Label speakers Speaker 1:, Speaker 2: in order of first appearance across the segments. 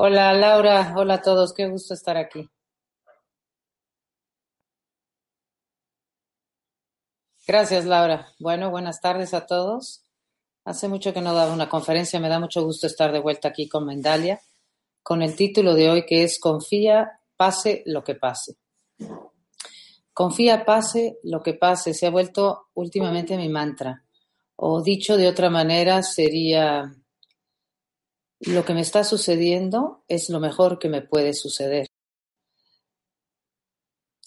Speaker 1: Hola Laura, hola a todos, qué gusto estar aquí. Gracias Laura. Bueno, buenas tardes a todos. Hace mucho que no daba una conferencia, me da mucho gusto estar de vuelta aquí con Mendalia, con el título de hoy que es Confía, pase lo que pase. Confía, pase lo que pase, se ha vuelto últimamente mi mantra. O dicho de otra manera sería lo que me está sucediendo es lo mejor que me puede suceder.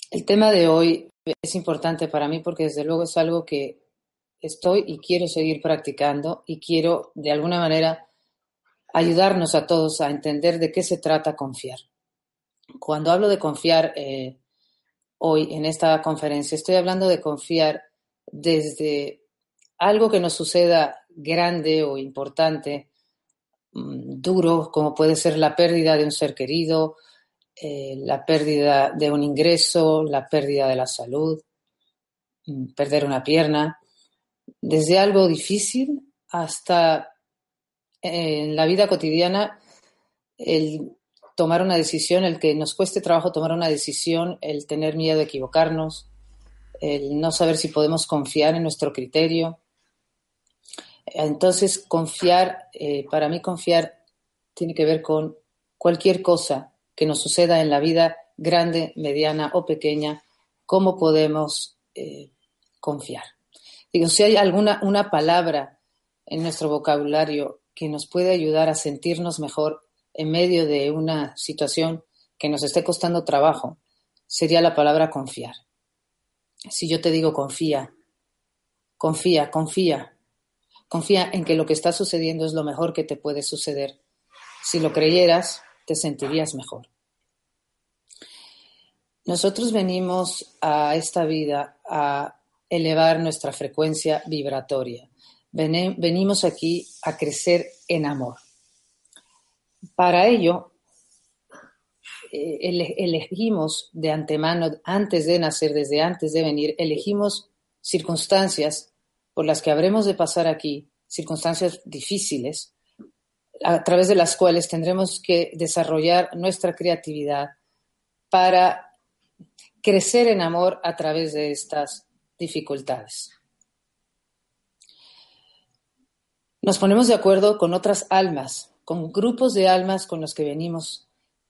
Speaker 1: El tema de hoy es importante para mí porque desde luego es algo que estoy y quiero seguir practicando y quiero de alguna manera ayudarnos a todos a entender de qué se trata confiar. Cuando hablo de confiar eh, hoy en esta conferencia, estoy hablando de confiar desde algo que nos suceda grande o importante Mm, duro, como puede ser la pérdida de un ser querido, eh, la pérdida de un ingreso, la pérdida de la salud, mm, perder una pierna, desde algo difícil hasta eh, en la vida cotidiana el tomar una decisión, el que nos cueste trabajo tomar una decisión, el tener miedo de equivocarnos, el no saber si podemos confiar en nuestro criterio, entonces, confiar, eh, para mí confiar tiene que ver con cualquier cosa que nos suceda en la vida, grande, mediana o pequeña, cómo podemos eh, confiar. Digo, si hay alguna una palabra en nuestro vocabulario que nos puede ayudar a sentirnos mejor en medio de una situación que nos esté costando trabajo, sería la palabra confiar. Si yo te digo confía, confía, confía, Confía en que lo que está sucediendo es lo mejor que te puede suceder. Si lo creyeras, te sentirías mejor. Nosotros venimos a esta vida a elevar nuestra frecuencia vibratoria. Venimos aquí a crecer en amor. Para ello, eh, elegimos de antemano, antes de nacer, desde antes de venir, elegimos circunstancias por las que habremos de pasar aquí, circunstancias difíciles, a través de las cuales tendremos que desarrollar nuestra creatividad para crecer en amor a través de estas dificultades. Nos ponemos de acuerdo con otras almas, con grupos de almas con los que venimos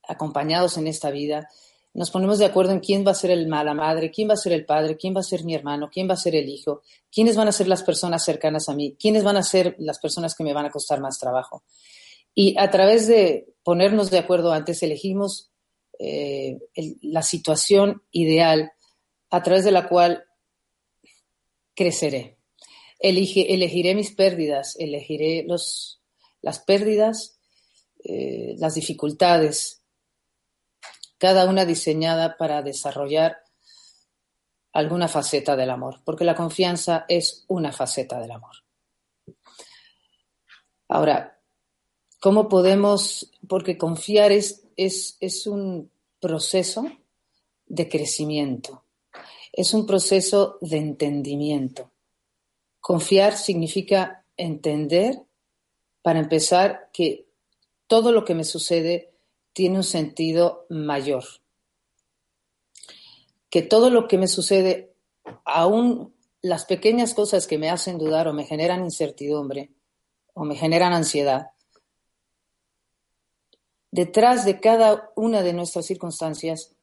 Speaker 1: acompañados en esta vida. Nos ponemos de acuerdo en quién va a ser el mala madre, quién va a ser el padre, quién va a ser mi hermano, quién va a ser el hijo, quiénes van a ser las personas cercanas a mí, quiénes van a ser las personas que me van a costar más trabajo. Y a través de ponernos de acuerdo antes, elegimos eh, la situación ideal a través de la cual creceré. elegiré mis pérdidas, elegiré los, las pérdidas, eh, las dificultades, cada una diseñada para desarrollar alguna faceta del amor, porque la confianza es una faceta del amor. Ahora, ¿cómo podemos, porque confiar es, es, es un proceso de crecimiento, es un proceso de entendimiento. Confiar significa entender, para empezar, que todo lo que me sucede tiene un sentido mayor. Que todo lo que me sucede, aún las pequeñas cosas que me hacen dudar o me generan incertidumbre o me generan ansiedad, detrás de cada una de nuestras circunstancias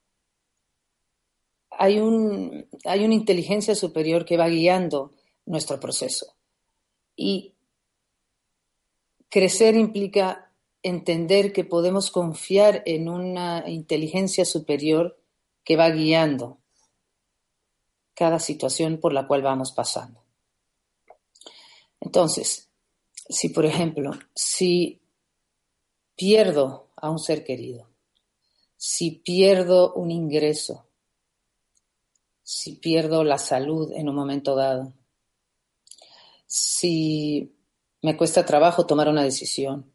Speaker 1: hay, un, hay una inteligencia superior que va guiando nuestro proceso. Y crecer implica entender que podemos confiar en una inteligencia superior que va guiando cada situación por la cual vamos pasando. Entonces, si por ejemplo, si pierdo a un ser querido, si pierdo un ingreso, si pierdo la salud en un momento dado, si me cuesta trabajo tomar una decisión,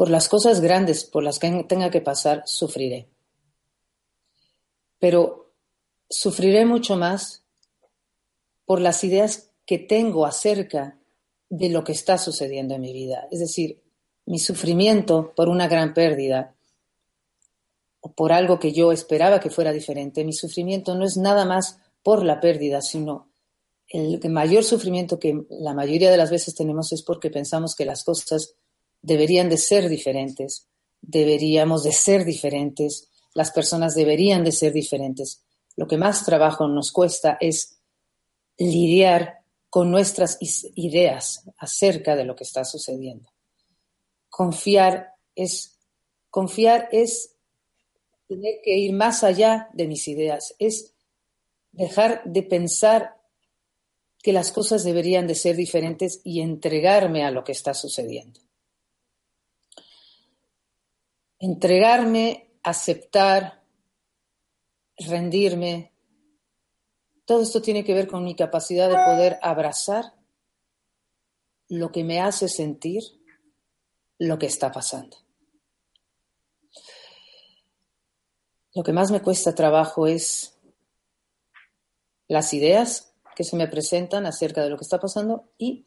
Speaker 1: Por las cosas grandes por las que tenga que pasar, sufriré. Pero sufriré mucho más por las ideas que tengo acerca de lo que está sucediendo en mi vida. Es decir, mi sufrimiento por una gran pérdida o por algo que yo esperaba que fuera diferente, mi sufrimiento no es nada más por la pérdida, sino el mayor sufrimiento que la mayoría de las veces tenemos es porque pensamos que las cosas deberían de ser diferentes, deberíamos de ser diferentes, las personas deberían de ser diferentes. Lo que más trabajo nos cuesta es lidiar con nuestras ideas acerca de lo que está sucediendo. Confiar es confiar es tener que ir más allá de mis ideas, es dejar de pensar que las cosas deberían de ser diferentes y entregarme a lo que está sucediendo entregarme, aceptar, rendirme. Todo esto tiene que ver con mi capacidad de poder abrazar lo que me hace sentir lo que está pasando. Lo que más me cuesta trabajo es las ideas que se me presentan acerca de lo que está pasando y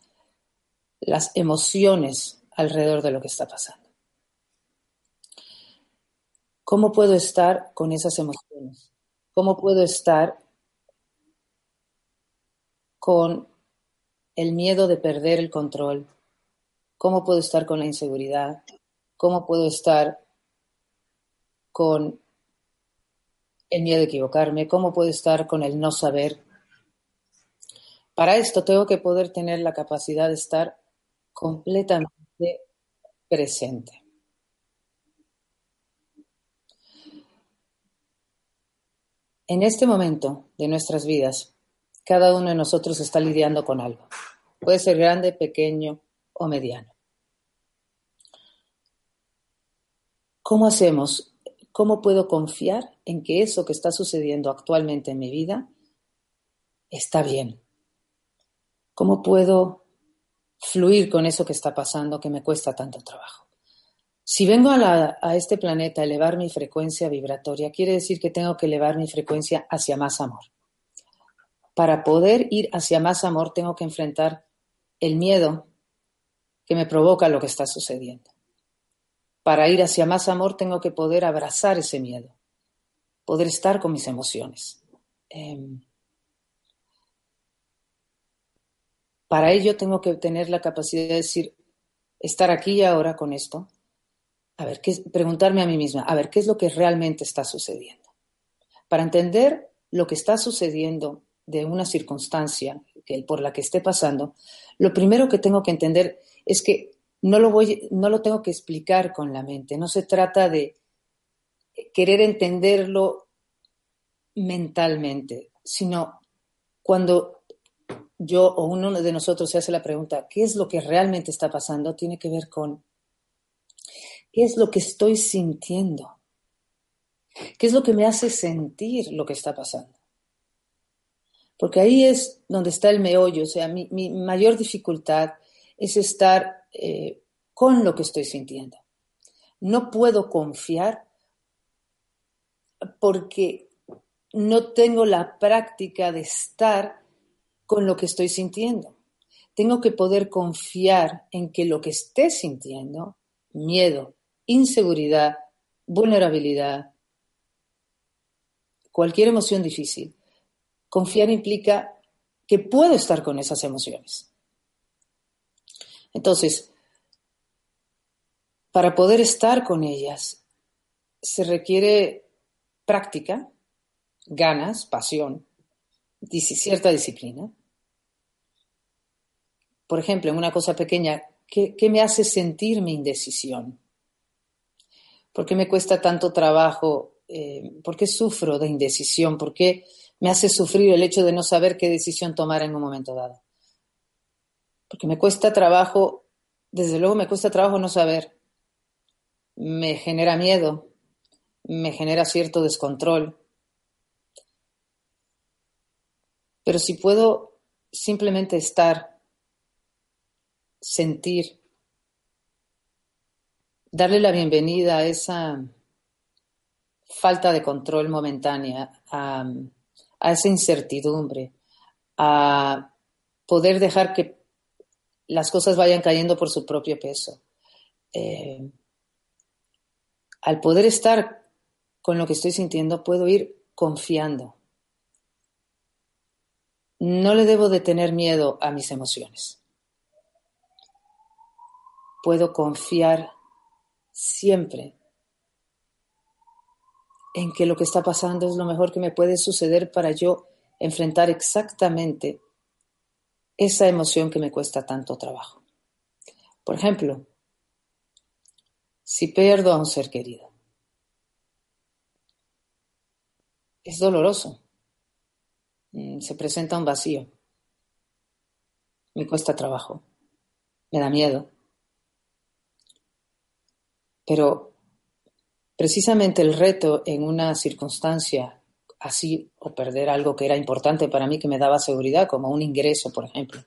Speaker 1: las emociones alrededor de lo que está pasando. ¿Cómo puedo estar con esas emociones? ¿Cómo puedo estar con el miedo de perder el control? ¿Cómo puedo estar con la inseguridad? ¿Cómo puedo estar con el miedo de equivocarme? ¿Cómo puedo estar con el no saber? Para esto tengo que poder tener la capacidad de estar completamente presente. En este momento de nuestras vidas, cada uno de nosotros está lidiando con algo. Puede ser grande, pequeño o mediano. ¿Cómo hacemos? ¿Cómo puedo confiar en que eso que está sucediendo actualmente en mi vida está bien? ¿Cómo puedo fluir con eso que está pasando que me cuesta tanto trabajo? Si vengo a, este planeta a elevar mi frecuencia vibratoria, quiere decir que tengo que elevar mi frecuencia hacia más amor. Para poder ir hacia más amor, tengo que enfrentar el miedo que me provoca lo que está sucediendo. Para ir hacia más amor, tengo que poder abrazar ese miedo, poder estar con mis emociones. Eh, para ello tengo que tener la capacidad de decir, estar aquí y ahora con esto, a ver, ¿qué, preguntarme a mí misma, a ver, ¿qué es lo que realmente está sucediendo? Para entender lo que está sucediendo de una circunstancia que, por la que esté pasando, lo primero que tengo que entender es que no lo, voy, no lo tengo que explicar con la mente, no se trata de querer entenderlo mentalmente, sino cuando yo o uno de nosotros se hace la pregunta, ¿qué es lo que realmente está pasando? Tiene que ver con ¿Qué es lo que estoy sintiendo? ¿Qué es lo que me hace sentir lo que está pasando? Porque ahí es donde está el meollo, o sea, mi, mayor dificultad es estar eh, con lo que estoy sintiendo. No puedo confiar porque no tengo la práctica de estar con lo que estoy sintiendo. Tengo que poder confiar en que lo que esté sintiendo, miedo, inseguridad, vulnerabilidad, cualquier emoción difícil. Confiar implica que puedo estar con esas emociones. Entonces, para poder estar con ellas, se requiere práctica, ganas, pasión, cierta disciplina. Por ejemplo, en una cosa pequeña, ¿qué, ¿qué, me hace sentir mi indecisión? ¿Por qué me cuesta tanto trabajo? Eh, ¿Por qué sufro de indecisión? ¿Por qué me hace sufrir el hecho de no saber qué decisión tomar en un momento dado? Porque me cuesta trabajo, desde luego me cuesta trabajo no saber. Me genera miedo, me genera cierto descontrol. Pero si puedo simplemente estar, sentir, darle la bienvenida a esa falta de control momentánea, a, esa incertidumbre, a poder dejar que las cosas vayan cayendo por su propio peso. Eh, al poder estar con lo que estoy sintiendo, puedo ir confiando. No le debo de tener miedo a mis emociones. Puedo confiar siempre en que lo que está pasando es lo mejor que me puede suceder para yo enfrentar exactamente esa emoción que me cuesta tanto trabajo. Por ejemplo, si pierdo a un ser querido, es doloroso, mm, se presenta un vacío, me cuesta trabajo, me da miedo, pero precisamente el reto en una circunstancia así o perder algo que era importante para mí, que me daba seguridad, como un ingreso, por ejemplo.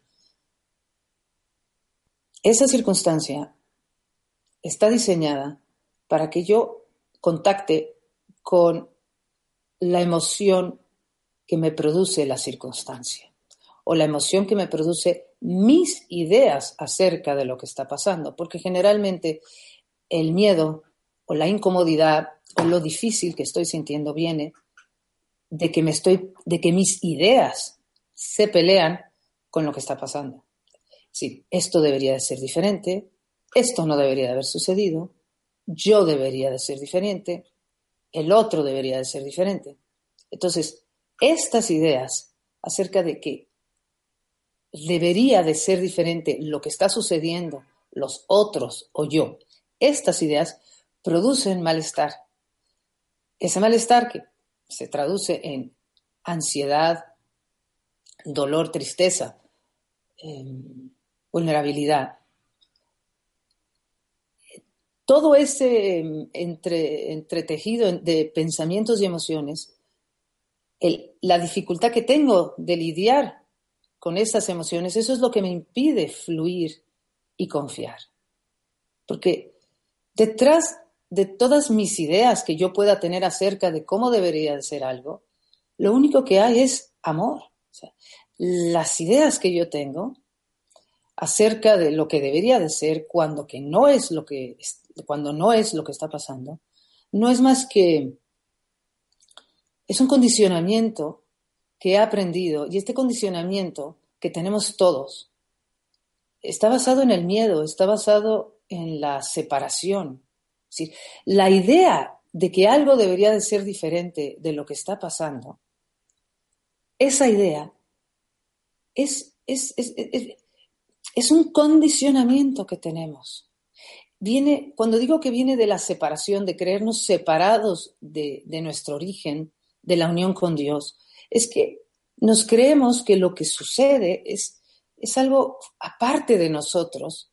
Speaker 1: Esa circunstancia está diseñada para que yo contacte con la emoción que me produce la circunstancia o la emoción que me produce mis ideas acerca de lo que está pasando, porque generalmente el miedo o la incomodidad o lo difícil que estoy sintiendo viene de que me estoy, de que mis ideas se pelean con lo que está pasando. Sí, esto debería de ser diferente, esto no debería de haber sucedido, yo debería de ser diferente, el otro debería de ser diferente. Entonces, estas ideas acerca de que debería de ser diferente lo que está sucediendo, los otros o yo, estas ideas producen malestar. Ese malestar que se traduce en ansiedad, dolor, tristeza, em, vulnerabilidad. Todo ese em, entre, entretejido de pensamientos y emociones, la dificultad que tengo de lidiar con esas emociones, eso es lo que me impide fluir y confiar. Porque detrás de todas mis ideas que yo pueda tener acerca de cómo debería de ser algo, lo único que hay es amor. las ideas que yo tengo acerca de lo que debería de ser cuando que no es lo que cuando no es lo que está pasando, no es más que es un condicionamiento que he aprendido y este condicionamiento que tenemos todos está basado en el miedo, está basado en la separación. la idea de que algo debería de ser diferente de lo que está pasando, esa idea es, es, es, es un condicionamiento que tenemos. Viene, cuando digo que viene de la separación, de creernos separados de, de nuestro origen, de la unión con Dios, es que nos creemos que lo que sucede es, es algo aparte de nosotros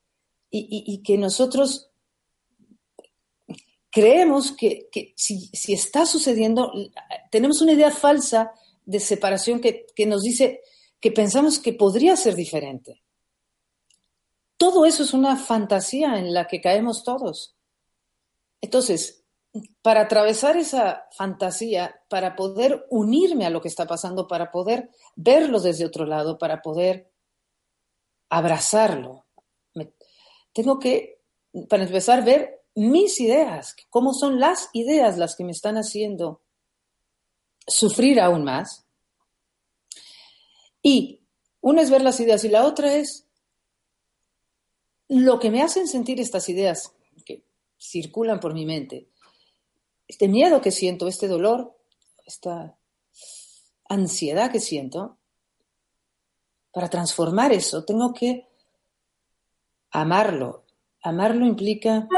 Speaker 1: y, que nosotros creemos que, si, está sucediendo, tenemos una idea falsa de separación que, que nos dice que pensamos que podría ser diferente. Todo eso es una fantasía en la que caemos todos. Entonces, para atravesar esa fantasía, para poder unirme a lo que está pasando, para poder verlo desde otro lado, para poder abrazarlo, tengo que, para empezar, ver mis ideas, cómo son las ideas las que me están haciendo sufrir aún más. Y una es ver las ideas y la otra es lo que me hacen sentir estas ideas que circulan por mi mente este miedo que siento, este dolor, esta ansiedad que siento, para transformar eso tengo que amarlo. Amarlo implica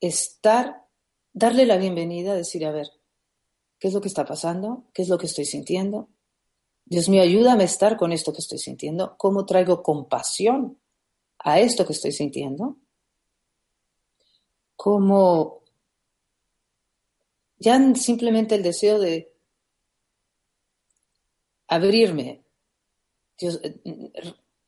Speaker 1: estar, darle la bienvenida, decir, a ver, ¿qué es lo que está pasando? ¿Qué es lo que estoy sintiendo? Dios mío, ayúdame a estar con esto que estoy sintiendo. ¿Cómo traigo compasión a esto que estoy sintiendo? ¿Cómo ya simplemente el deseo de abrirme, Dios,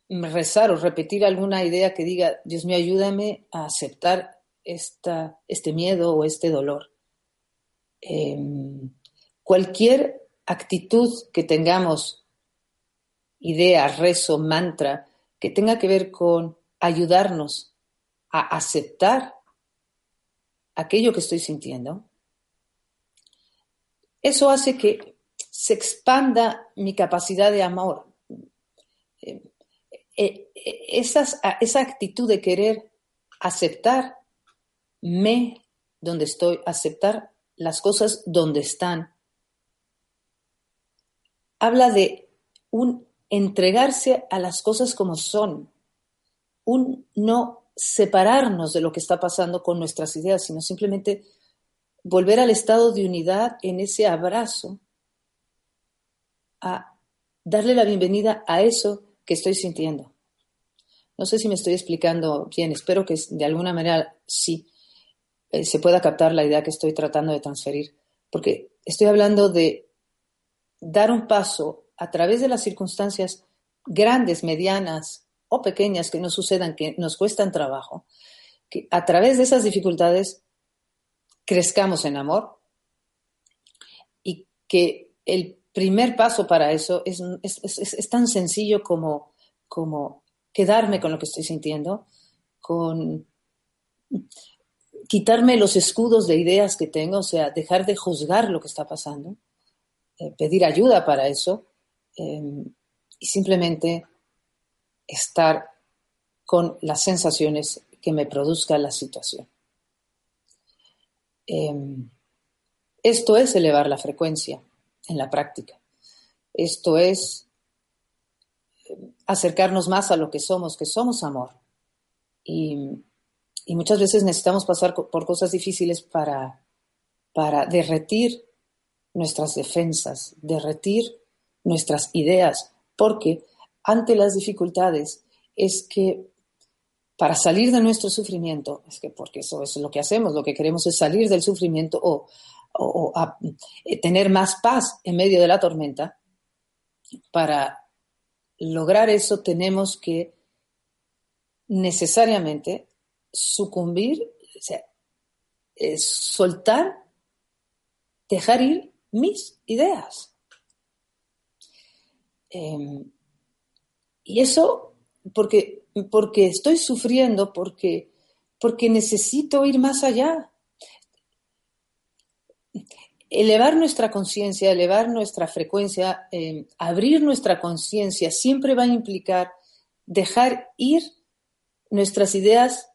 Speaker 1: rezar o repetir alguna idea que diga, Dios mío, ayúdame a aceptar esta, este miedo o este dolor. Em, cualquier actitud que tengamos, idea, rezo, mantra, que tenga que ver con ayudarnos a aceptar aquello que estoy sintiendo, eso hace que se expanda mi capacidad de amor. Eh, esa actitud de querer aceptarme donde estoy, aceptar las cosas donde están, habla de un entregarse a las cosas como son, un no separarnos de lo que está pasando con nuestras ideas, sino simplemente volver al estado de unidad en ese abrazo, a darle la bienvenida a eso que estoy sintiendo. No sé si me estoy explicando bien, espero que de alguna manera sí eh, se pueda captar la idea que estoy tratando de transferir, porque estoy hablando de dar un paso a través de las circunstancias grandes, medianas o pequeñas que nos sucedan, que nos cuestan trabajo, que a través de esas dificultades crezcamos en amor y que el primer paso para eso es, es, tan sencillo como, como quedarme con lo que estoy sintiendo, con quitarme los escudos de ideas que tengo, o sea, dejar de juzgar lo que está pasando, eh, pedir ayuda para eso em, y simplemente estar con las sensaciones que me produzca la situación. Em, esto es elevar la frecuencia en la práctica. Esto es em, acercarnos más a lo que somos, que somos amor. Y, muchas veces necesitamos pasar por cosas difíciles para, para derretir nuestras defensas, derretir nuestras ideas, porque ante las dificultades es que para salir de nuestro sufrimiento, es que porque eso es lo que hacemos, lo que queremos es salir del sufrimiento o, eh, tener más paz en medio de la tormenta, para lograr eso tenemos que necesariamente sucumbir, o sea, es soltar, dejar ir mis ideas. Em, y eso porque, porque estoy sufriendo, porque, porque necesito ir más allá. Elevar nuestra conciencia, elevar nuestra frecuencia, em, abrir nuestra conciencia siempre va a implicar dejar ir nuestras ideas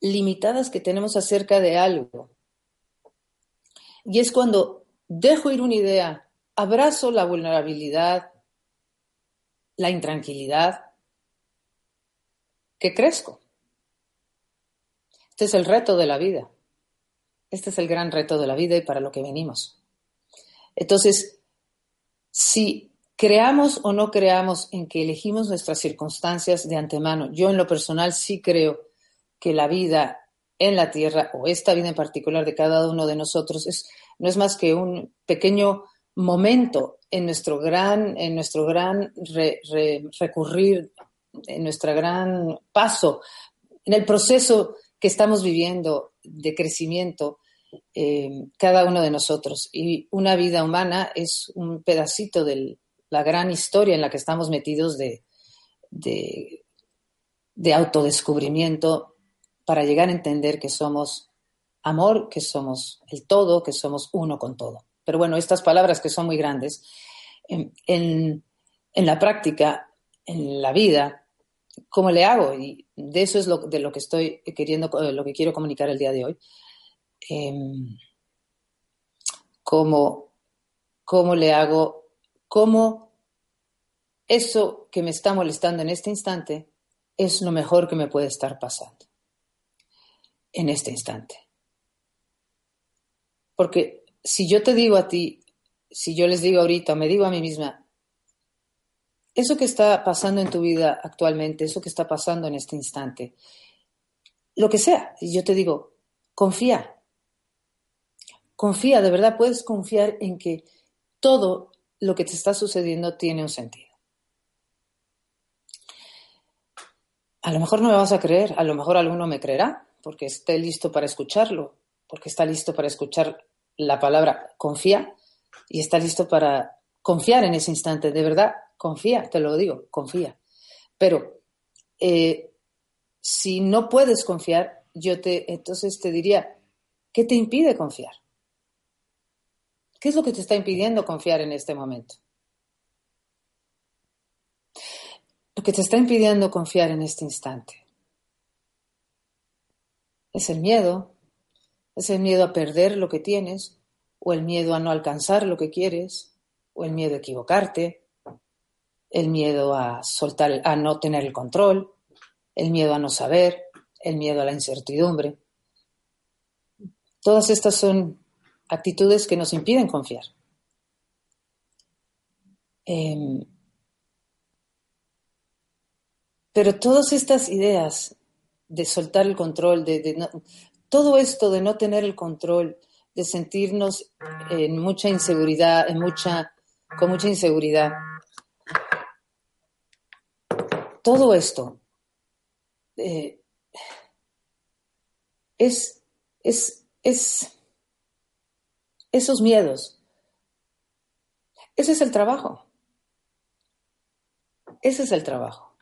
Speaker 1: limitadas que tenemos acerca de algo. Y es cuando dejo ir una idea, abrazo la vulnerabilidad, la intranquilidad, que crezco. Este es el reto de la vida. Este es el gran reto de la vida y para lo que venimos. Entonces, si creamos o no creamos en que elegimos nuestras circunstancias de antemano, yo en lo personal sí creo que la vida en la tierra o esta vida en particular de cada uno de nosotros es, no es más que un pequeño momento en nuestro gran, en nuestro gran recurrir, en nuestro gran paso, en el proceso que estamos viviendo de crecimiento eh, cada uno de nosotros. Y una vida humana es un pedacito de la gran historia en la que estamos metidos de, de, de autodescubrimiento para llegar a entender que somos amor, que somos el todo, que somos uno con todo. Pero bueno, estas palabras que son muy grandes, en, la práctica, en la vida, ¿cómo le hago? Y de eso es lo, de lo que estoy queriendo, eh, lo que quiero comunicar el día de hoy. Em, ¿cómo, ¿Cómo le hago? ¿Cómo eso que me está molestando en este instante es lo mejor que me puede estar pasando? en este instante. Porque si yo te digo a ti, si yo les digo ahorita, me digo a mí misma, eso que está pasando en tu vida actualmente, eso que está pasando en este instante, lo que sea, yo te digo, confía, confía, de verdad puedes confiar en que todo lo que te está sucediendo tiene un sentido. A lo mejor no me vas a creer, a lo mejor alguno me creerá, porque esté listo para escucharlo, porque está listo para escuchar la palabra confía y está listo para confiar en ese instante. De verdad, confía, te lo digo, confía. Pero eh, si no puedes confiar, yo te, entonces te diría, ¿qué te impide confiar? ¿Qué es lo que te está impidiendo confiar en este momento? Lo que te está impidiendo confiar en este instante es el miedo, es el miedo a perder lo que tienes, o el miedo a no alcanzar lo que quieres, o el miedo a equivocarte, el miedo a soltar, a no tener el control, el miedo a no saber, el miedo a la incertidumbre. Todas estas son actitudes que nos impiden confiar. Em, pero todas estas ideas de soltar el control, de, todo esto de no tener el control, de sentirnos en mucha inseguridad, en mucha, con mucha inseguridad. Todo esto eh, es, es, es esos miedos. Ese es el trabajo. Ese es el trabajo.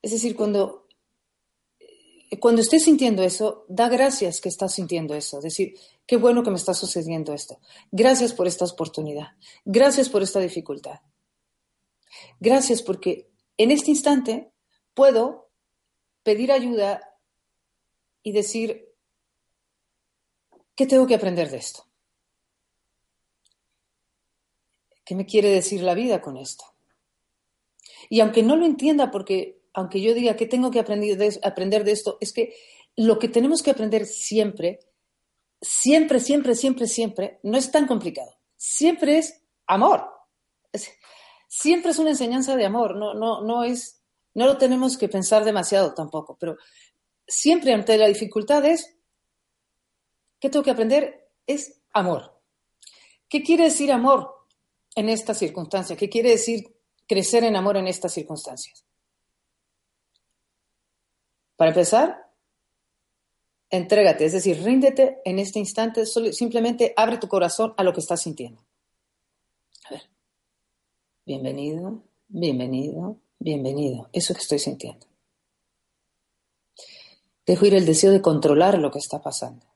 Speaker 1: Es decir, cuando, eh, cuando estés sintiendo eso, da gracias que estás sintiendo eso. Es decir, qué bueno que me está sucediendo esto. Gracias por esta oportunidad. Gracias por esta dificultad. Gracias porque en este instante puedo pedir ayuda y decir, ¿qué tengo que aprender de esto? ¿Qué me quiere decir la vida con esto? Y aunque no lo entienda porque aunque yo diga que tengo que aprender de, aprender de esto, es que lo que tenemos que aprender siempre, siempre, siempre, siempre, siempre, no es tan complicado. Siempre es amor. siempre es una enseñanza de amor. No, no, no es, no lo tenemos que pensar demasiado tampoco, pero siempre ante la dificultad es, ¿qué tengo que aprender? Es amor. ¿Qué quiere decir amor en esta circunstancia? ¿Qué quiere decir crecer en amor en estas circunstancias? Para empezar, Entrégate, es decir, ríndete en este instante, simplemente abre tu corazón a lo que estás sintiendo. A ver. Bienvenido, bienvenido, bienvenido. Eso que estoy sintiendo. Dejo ir el deseo de controlar lo que está pasando.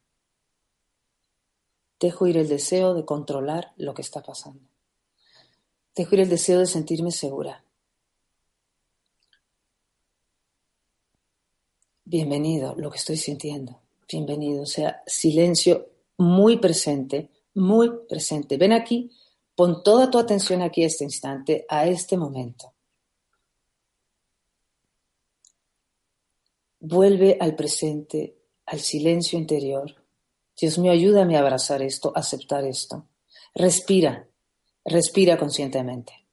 Speaker 1: Dejo ir el deseo de controlar lo que está pasando. Dejo ir el deseo de sentirme segura. Bienvenido, lo que estoy sintiendo. Bienvenido. O sea, silencio muy presente, muy presente. Ven aquí, pon toda tu atención aquí a este instante, a este momento. Vuelve al presente, al silencio interior. Dios mío, ayúdame a abrazar esto, aceptar esto. Respira, respira conscientemente.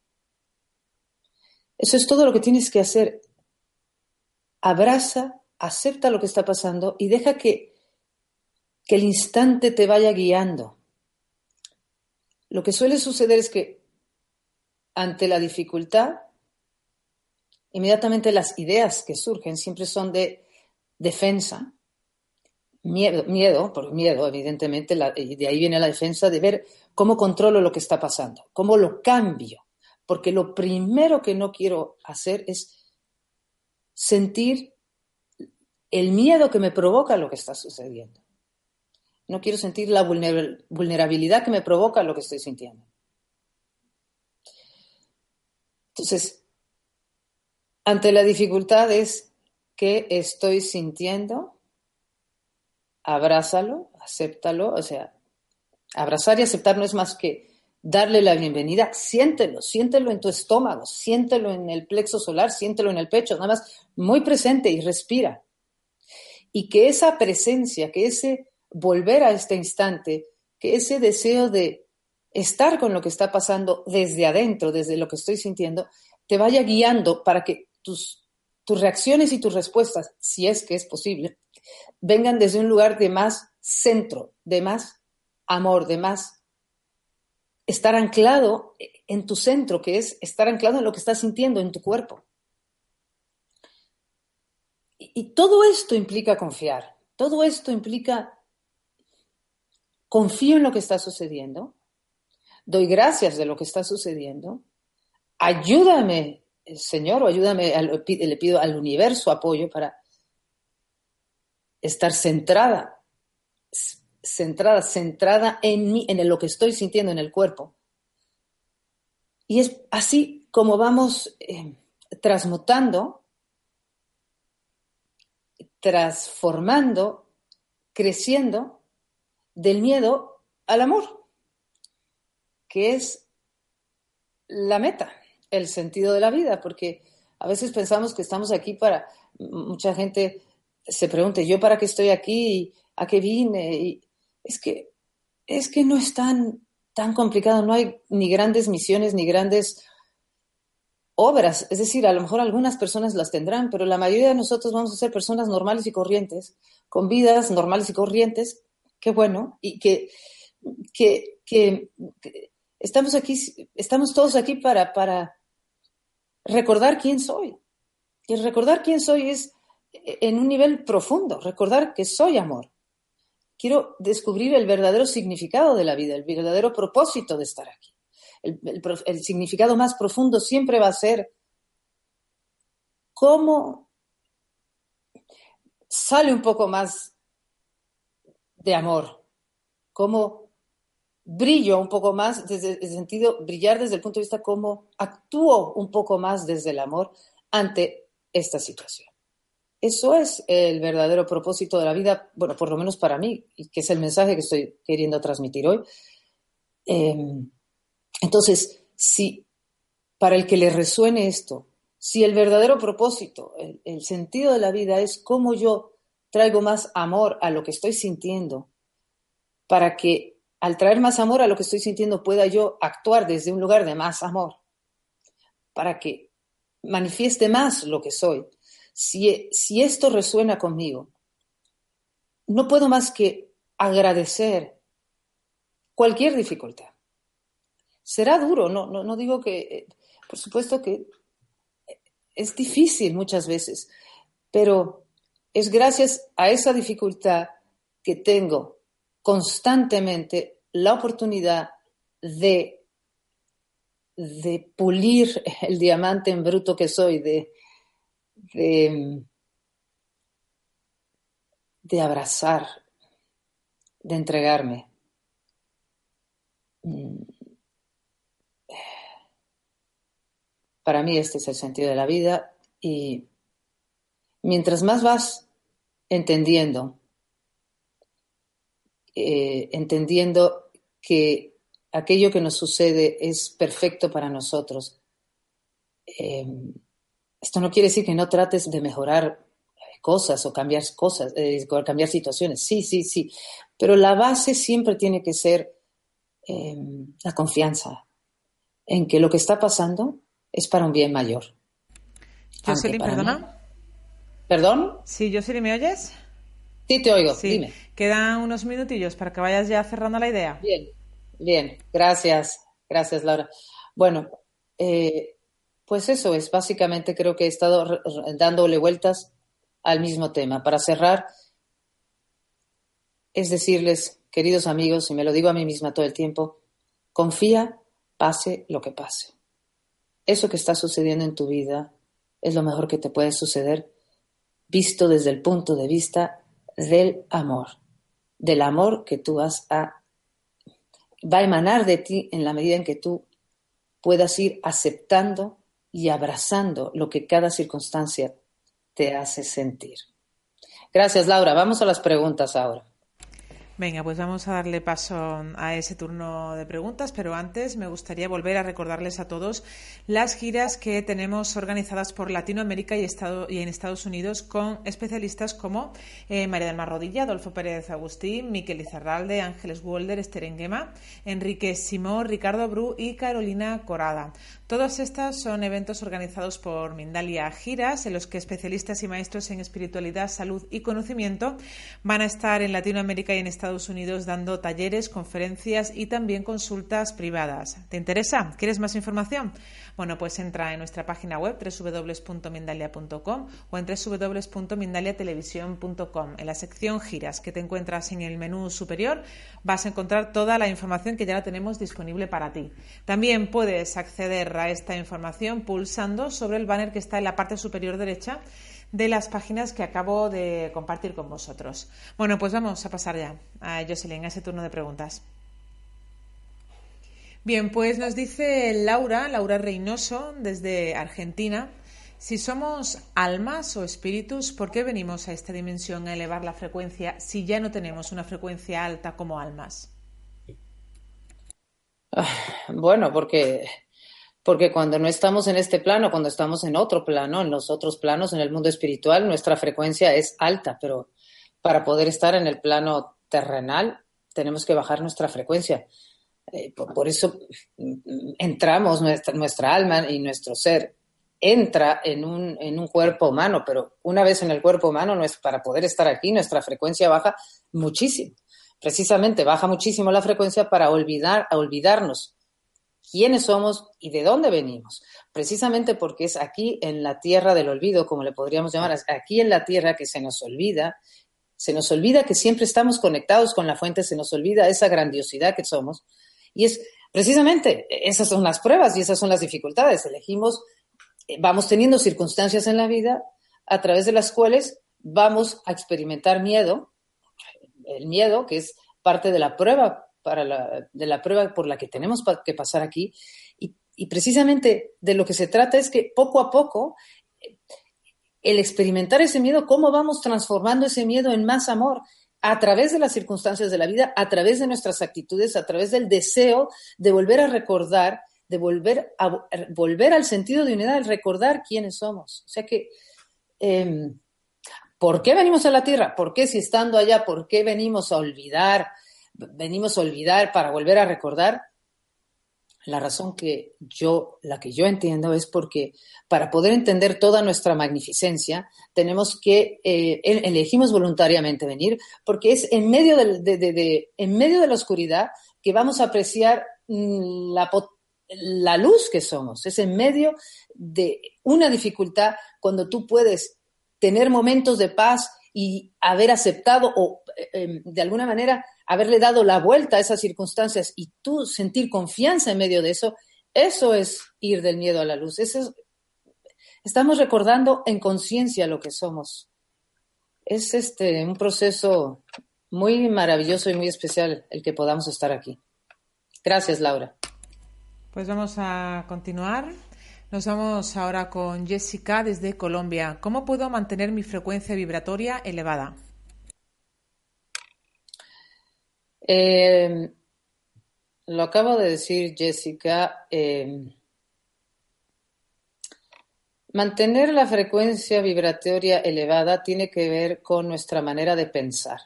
Speaker 1: Eso es todo lo que tienes que hacer. Abraza, acepta lo que está pasando y deja que, que el instante te vaya guiando. Lo que suele suceder es que ante la dificultad inmediatamente las ideas que surgen siempre son de defensa, miedo, miedo por miedo, evidentemente, y de ahí viene la defensa de ver cómo controlo lo que está pasando, cómo lo cambio, porque lo primero que no quiero hacer es sentir el miedo que me provoca lo que está sucediendo. No quiero sentir la vulnerabilidad que me provoca lo que estoy sintiendo. Entonces, ante la dificultad es que estoy sintiendo, abrázalo, acéptalo, o sea, abrazar y aceptar no es más que darle la bienvenida, siéntelo, siéntelo en tu estómago, siéntelo en el plexo solar, siéntelo en el pecho, nada más muy presente y respira. Y que esa presencia, que ese volver a este instante, que ese deseo de estar con lo que está pasando desde adentro, desde lo que estoy sintiendo, te vaya guiando para que tus, tus reacciones y tus respuestas, si es que es posible, vengan desde un lugar de más centro, de más amor, de más estar anclado en tu centro, que es estar anclado en lo que estás sintiendo en tu cuerpo. Y, todo esto implica confiar, todo esto implica confío en lo que está sucediendo, doy gracias de lo que está sucediendo, ayúdame Señor, o ayúdame, le pido al universo apoyo para estar centrada, centrada, centrada en mí, en lo que estoy sintiendo en el cuerpo. Y es así como vamos eh, transmutando, transformando, creciendo del miedo al amor, que es la meta el sentido de la vida, porque a veces pensamos que estamos aquí para, mucha gente se pregunta, ¿yo para qué estoy aquí? ¿A qué vine? Y es que, es que no es tan, tan complicado, no hay ni grandes misiones ni grandes obras, es decir, a lo mejor algunas personas las tendrán, pero la mayoría de nosotros vamos a ser personas normales y corrientes, con vidas normales y corrientes, qué bueno, y que, que, que, que estamos aquí, estamos todos aquí para, para, recordar quién soy. Y recordar quién soy es en un nivel profundo, recordar que soy amor. Quiero descubrir el verdadero significado de la vida, el verdadero propósito de estar aquí. El, significado más profundo siempre va a ser cómo sale un poco más de amor, cómo brillo un poco más, desde el sentido, brillar desde el punto de vista cómo actúo un poco más desde el amor ante esta situación. Eso es el verdadero propósito de la vida, bueno, por lo menos para mí, y que es el mensaje que estoy queriendo transmitir hoy. Em, entonces, si para el que le resuene esto, si el verdadero propósito, el, el sentido de la vida es cómo yo traigo más amor a lo que estoy sintiendo, para que al traer más amor a lo que estoy sintiendo, pueda yo actuar desde un lugar de más amor, para que manifieste más lo que soy. Si, esto resuena conmigo, no puedo más que agradecer cualquier dificultad. Será duro, no, no, digo que, por supuesto que es difícil muchas veces, pero es gracias a esa dificultad que tengo constantemente la oportunidad de, de pulir el diamante en bruto que soy, de, de, abrazar, de entregarme. Mm. Para mí este es el sentido de la vida y mientras más vas entendiendo, eh, entendiendo que aquello que nos sucede es perfecto para nosotros, eh, esto no quiere decir que no trates de mejorar cosas o cambiar cosas, eh, cambiar situaciones. Sí, sí, sí. Pero la base siempre tiene que ser em, la confianza en que lo que está pasando es para un bien mayor.
Speaker 2: Jocelyn, perdona.
Speaker 1: ¿Perdón?
Speaker 2: Sí, Jocelyn, ¿me oyes?
Speaker 1: Sí, te oigo. Dime.
Speaker 2: Quedan unos minutillos para que vayas ya cerrando la idea.
Speaker 1: Bien, bien. Gracias. Gracias, Laura. Bueno, eh, pues eso es. Básicamente creo que he estado dándole vueltas al mismo tema. Para cerrar, es decirles, queridos amigos, y me lo digo a mí misma todo el tiempo, confía, pase lo que pase. Eso que está sucediendo en tu vida es lo mejor que te puede suceder visto desde el punto de vista del amor, del amor que tú vas a va a emanar de ti en la medida en que tú puedas ir aceptando y abrazando lo que cada circunstancia te hace sentir. Gracias, Laura. Vamos a las preguntas ahora.
Speaker 2: Venga, pues vamos a darle paso a ese turno de preguntas, pero antes me gustaría volver a recordarles a todos las giras que tenemos organizadas por Latinoamérica y, en Estados Unidos con especialistas como eh, María del Mar Rodilla, Adolfo Pérez Agustín, Miquel Izarralde, Ángeles Wolder, Esther Enguema, Enrique Simón, Ricardo Bru y Carolina Corada. Todas estas son eventos organizados por Mindalia Giras, en los que especialistas y maestros en espiritualidad, salud y conocimiento van a estar en Latinoamérica y en Estados Unidos dando talleres, conferencias y también consultas privadas. ¿Te interesa? ¿Quieres más información? Bueno, pues entra en nuestra página web www.mindalia.com o en www.mindaliatelevisión.com. En la sección giras que te encuentras en el menú superior vas a encontrar toda la información que ya la tenemos disponible para ti. También puedes acceder a esta información pulsando sobre el banner que está en la parte superior derecha de las páginas que acabo de compartir con vosotros. Bueno, pues vamos a pasar ya a Jocelyn, a ese turno de preguntas. Bien, pues nos dice Laura, Laura Reynoso, desde Argentina, si somos almas o espíritus, ¿por qué venimos a esta dimensión a elevar la frecuencia si ya no tenemos una frecuencia alta como almas?
Speaker 1: Ah, bueno, porque porque cuando no estamos en este plano, cuando estamos en otro plano, en los otros planos, en el mundo espiritual, nuestra frecuencia es alta, pero para poder estar en el plano terrenal tenemos que bajar nuestra frecuencia. Eh, por, eso mm, entramos, nuestra, nuestra, alma y nuestro ser entra en un, en un cuerpo humano, pero una vez en el cuerpo humano, para poder estar aquí, nuestra frecuencia baja muchísimo. Precisamente baja muchísimo la frecuencia para olvidar, olvidarnos quiénes somos y de dónde venimos. Precisamente porque es aquí en la tierra del olvido, como le podríamos llamar, aquí en la tierra que se nos olvida, se nos olvida que siempre estamos conectados con la fuente, se nos olvida esa grandiosidad que somos. Y es precisamente, esas son las pruebas y esas son las dificultades. Elegimos, eh, vamos teniendo circunstancias en la vida a través de las cuales vamos a experimentar miedo, el miedo que es parte de la prueba para la, de la prueba por la que tenemos que pasar aquí. Y, precisamente de lo que se trata es que poco a poco, el experimentar ese miedo, cómo vamos transformando ese miedo en más amor a través de las circunstancias de la vida, a través de nuestras actitudes, a través del deseo de volver a recordar, de volver, a, volver al sentido de unidad, al recordar quiénes somos. O sea que, em, ¿por qué venimos a la Tierra? ¿Por qué si estando allá, por qué venimos a olvidar venimos a olvidar para volver a recordar, la razón que yo, la que yo entiendo es porque para poder entender toda nuestra magnificencia, tenemos que, eh, elegimos voluntariamente venir, porque es en medio de, en medio de la oscuridad que vamos a apreciar mm, la, la luz que somos. Es en medio de una dificultad cuando tú puedes tener momentos de paz y haber aceptado o eh, em, de alguna manera haberle dado la vuelta a esas circunstancias y tú sentir confianza en medio de eso, eso es ir del miedo a la luz. Eso estamos recordando en conciencia lo que somos. Es este un proceso muy maravilloso y muy especial el que podamos estar aquí. Gracias, Laura.
Speaker 2: Pues vamos a continuar. Nos vamos ahora con Jessica desde Colombia. ¿Cómo puedo mantener mi frecuencia vibratoria elevada?
Speaker 1: Eh, lo acabo de decir, Jessica. Eh, mantener la frecuencia vibratoria elevada tiene que ver con nuestra manera de pensar.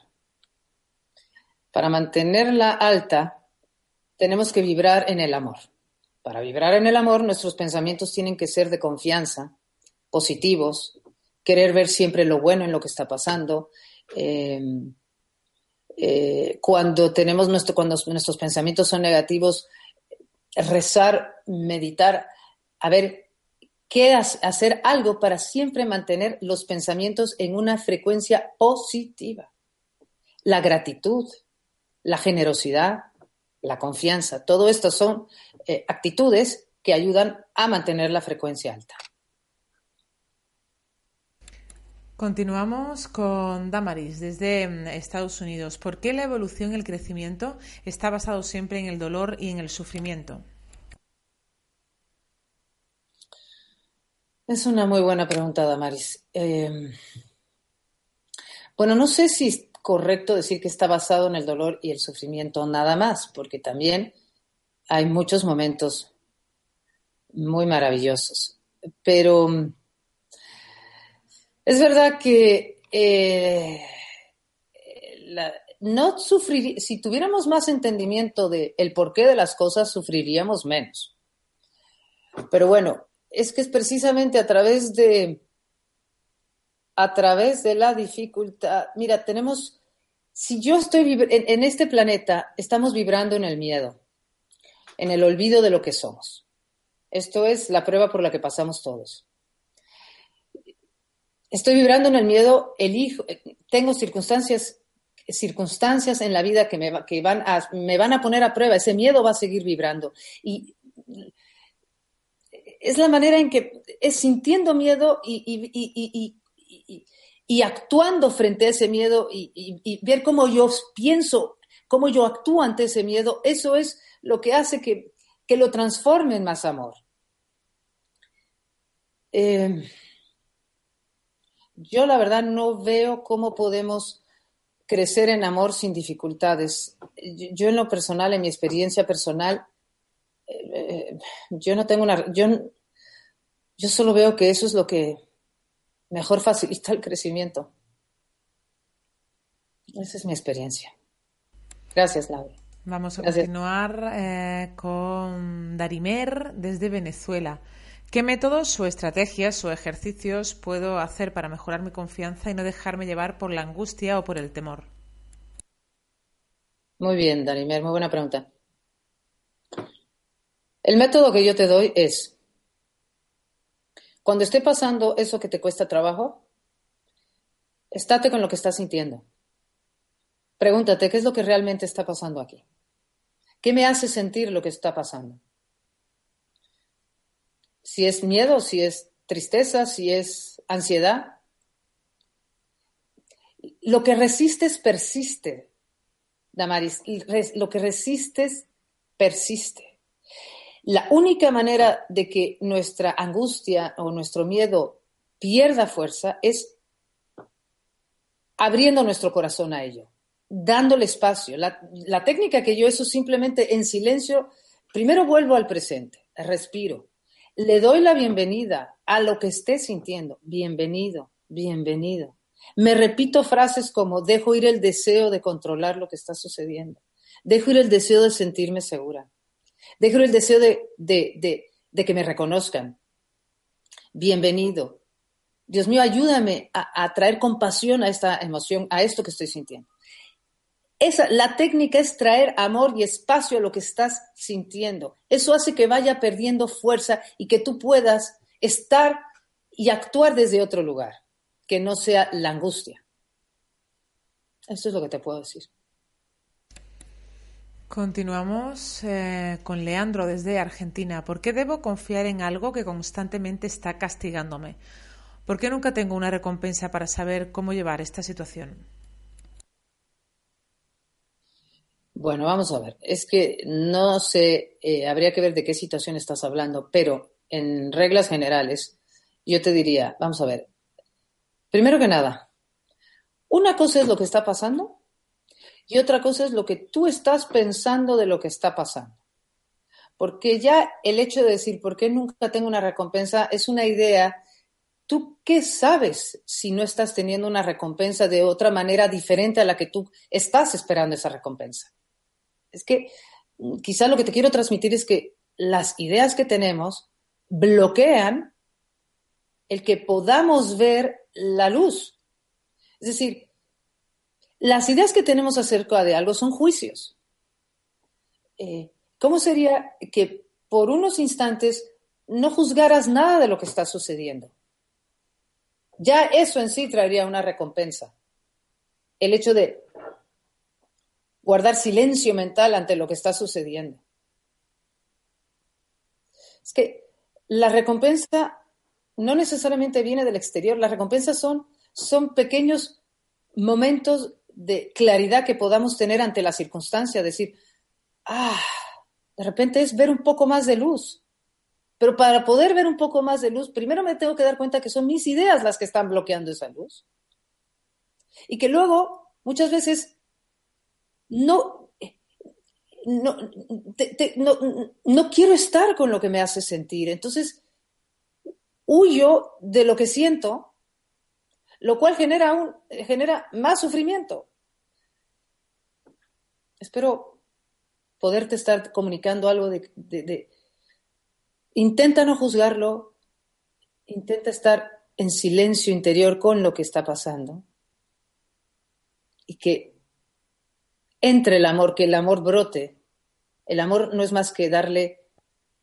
Speaker 1: Para mantenerla alta, tenemos que vibrar en el amor. Para vibrar en el amor, nuestros pensamientos tienen que ser de confianza, positivos, querer ver siempre lo bueno en lo que está pasando. Em, eh, cuando tenemos nuestro, cuando nuestros pensamientos son negativos, rezar, meditar, a ver qué hacer algo para siempre mantener los pensamientos en una frecuencia positiva. La gratitud, la generosidad, la confianza, todo esto son eh, actitudes que ayudan a mantener la frecuencia alta.
Speaker 2: Continuamos con Damaris desde mm, Estados Unidos. ¿Por qué la evolución y el crecimiento está basado siempre en el dolor y en el sufrimiento?
Speaker 1: Es una muy buena pregunta, Damaris. Em, bueno, no sé si es correcto decir que está basado en el dolor y el sufrimiento nada más, porque también hay muchos momentos muy maravillosos. Pero mm, es verdad que eh, no sufrir, si tuviéramos más entendimiento del el porqué de las cosas, sufriríamos menos. Pero bueno, es que es precisamente a través de a través de la dificultad. Mira, tenemos, si yo estoy en este planeta, estamos vibrando en el miedo en el olvido de lo que somos. Esto es la prueba por la que pasamos todos. Estoy vibrando en el miedo, elijo, tengo circunstancias, circunstancias en la vida que, me, que van, a, me van a poner a prueba, ese miedo va a seguir vibrando. Y es la manera en que es sintiendo miedo y, y actuando frente a ese miedo y, ver cómo yo pienso, cómo yo actúo ante ese miedo, eso es lo que hace que, lo transforme en más amor. Eh, yo la verdad no veo cómo podemos crecer en amor sin dificultades. Yo, en lo personal, en mi experiencia personal, eh, yo no tengo una... Yo, yo solo veo que eso es lo que mejor facilita el crecimiento. Esa es mi experiencia. Gracias, Laura.
Speaker 2: Vamos a continuar eh, con Darimer desde Venezuela. ¿Qué métodos o estrategias o ejercicios puedo hacer para mejorar mi confianza y no dejarme llevar por la angustia o por el temor?
Speaker 1: Muy bien, Darimer, muy buena pregunta. El método que yo te doy es, cuando esté pasando eso que te cuesta trabajo, estate con lo que estás sintiendo. Pregúntate, ¿qué es lo que realmente está pasando aquí? ¿Qué me hace sentir lo que está pasando? Si es miedo, si es tristeza, si es ansiedad. Lo que resistes persiste, Damaris. Lo que resistes persiste. La única manera de que nuestra angustia o nuestro miedo pierda fuerza es abriendo nuestro corazón a ello dándole espacio. La, técnica que yo eso simplemente en silencio, primero vuelvo al presente, respiro, le doy la bienvenida a lo que esté sintiendo. Bienvenido, bienvenido. Me repito frases como dejo ir el deseo de controlar lo que está sucediendo. Dejo ir el deseo de sentirme segura. Dejo ir el deseo de, de, que me reconozcan. Bienvenido. Dios mío, ayúdame a, a traer compasión a esta emoción, a esto que estoy sintiendo la técnica es traer amor y espacio a lo que estás sintiendo. Eso hace que vaya perdiendo fuerza y que tú puedas estar y actuar desde otro lugar, que no sea la angustia. Eso es lo que te puedo decir.
Speaker 2: Continuamos eh, con Leandro desde Argentina. ¿Por qué debo confiar en algo que constantemente está castigándome? ¿Por qué nunca tengo una recompensa para saber cómo llevar esta situación?
Speaker 1: Bueno, vamos a ver. Es que no sé, eh, habría que ver de qué situación estás hablando, pero en reglas generales, yo te diría, vamos a ver. Primero que nada, una cosa es lo que está pasando y otra cosa es lo que tú estás pensando de lo que está pasando. Porque ya el hecho de decir, ¿por qué nunca tengo una recompensa? es una idea. ¿Tú qué sabes si no estás teniendo una recompensa de otra manera diferente a la que tú estás esperando esa recompensa? Es que mm, quizá lo que te quiero transmitir es que las ideas que tenemos bloquean el que podamos ver la luz. Es decir, las ideas que tenemos acerca de algo son juicios. Eh, ¿Cómo sería que por unos instantes no juzgaras nada de lo que está sucediendo? Ya eso en sí traería una recompensa. El hecho de guardar silencio mental ante lo que está sucediendo. Es que la recompensa no necesariamente viene del exterior, las recompensas son, son pequeños momentos de claridad que podamos tener ante la circunstancia, decir, ah, de repente es ver un poco más de luz. Pero para poder ver un poco más de luz, primero me tengo que dar cuenta que son mis ideas las que están bloqueando esa luz. Y que luego, muchas veces, no, no, no, no quiero estar con lo que me hace sentir. Entonces, huyo de lo que siento lo cual genera, un, genera más sufrimiento. Espero poderte estar comunicando algo de, Intenta no juzgarlo, intenta estar en silencio interior con lo que está pasando y que entre el amor, que el amor brote. El amor no es más que darle